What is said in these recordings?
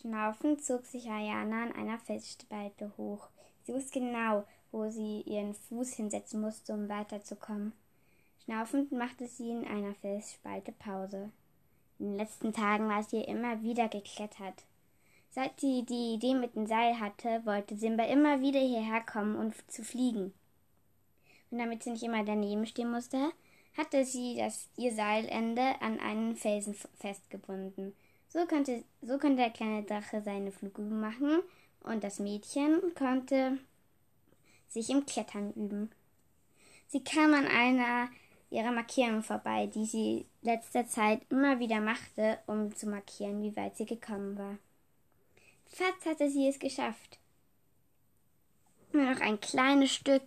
Schnaufend zog sich Ayana an einer Felsspalte hoch. Sie wusste genau, wo sie ihren Fuß hinsetzen musste, um weiterzukommen. Schnaufend machte sie in einer Felsspalte Pause. In den letzten Tagen war sie immer wieder geklettert. Seit sie die Idee mit dem Seil hatte, wollte Simba immer wieder hierher kommen und um zu fliegen. Und damit sie nicht immer daneben stehen musste, hatte sie das, ihr Seilende an einen Felsen festgebunden. So konnte, so konnte der kleine Drache seine Flugübung machen und das Mädchen konnte sich im Klettern üben. Sie kam an einer ihrer Markierungen vorbei, die sie letzter Zeit immer wieder machte, um zu markieren, wie weit sie gekommen war. Fast hatte sie es geschafft. Nur noch ein kleines Stück.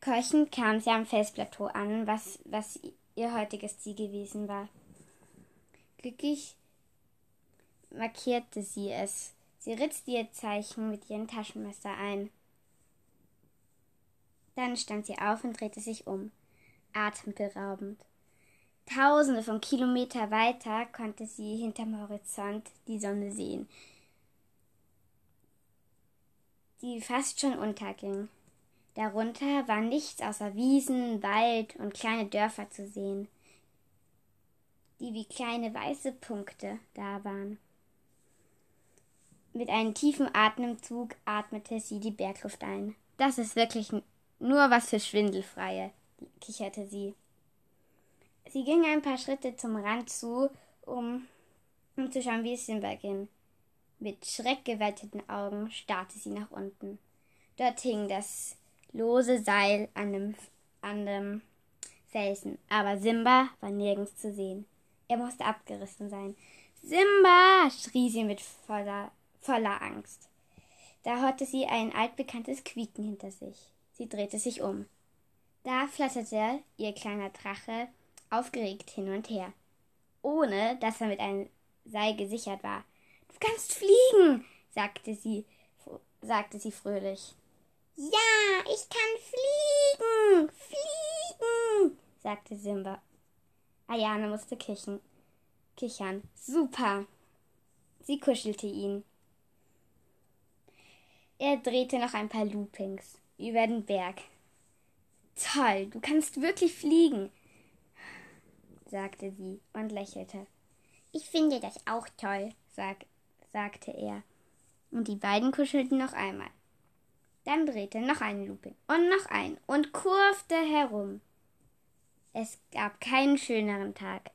Keuchend kam sie am Felsplateau an, was, was ihr heutiges Ziel gewesen war. Glücklich markierte sie es. Sie ritzte ihr Zeichen mit ihrem Taschenmesser ein. Dann stand sie auf und drehte sich um. Atemberaubend. Tausende von Kilometer weiter konnte sie hinterm Horizont die Sonne sehen, die fast schon unterging. Darunter war nichts außer Wiesen, Wald und kleine Dörfer zu sehen, die wie kleine weiße Punkte da waren. Mit einem tiefen Atemzug atmete sie die Bergluft ein. Das ist wirklich nur was für Schwindelfreie, kicherte sie. Sie ging ein paar Schritte zum Rand zu, um, um zu schauen, wie es Simba ging. Mit schreckgeweiteten Augen starrte sie nach unten. Dort hing das lose Seil an dem, an dem Felsen, aber Simba war nirgends zu sehen. Er musste abgerissen sein. Simba! schrie sie mit voller, voller Angst. Da hörte sie ein altbekanntes Quieken hinter sich. Sie drehte sich um. Da flatterte ihr kleiner Drache aufgeregt hin und her, ohne dass er mit einem Seil gesichert war. Du kannst fliegen, sagte sie, sagte sie fröhlich. Ja, ich kann fliegen, fliegen, sagte Simba. Ayane musste kichern. kichern. Super. Sie kuschelte ihn. Er drehte noch ein paar Loopings über den Berg. Toll, du kannst wirklich fliegen sagte sie und lächelte. Ich finde das auch toll, sag, sagte er. Und die beiden kuschelten noch einmal. Dann drehte noch ein Looping und noch ein und kurfte herum. Es gab keinen schöneren Tag.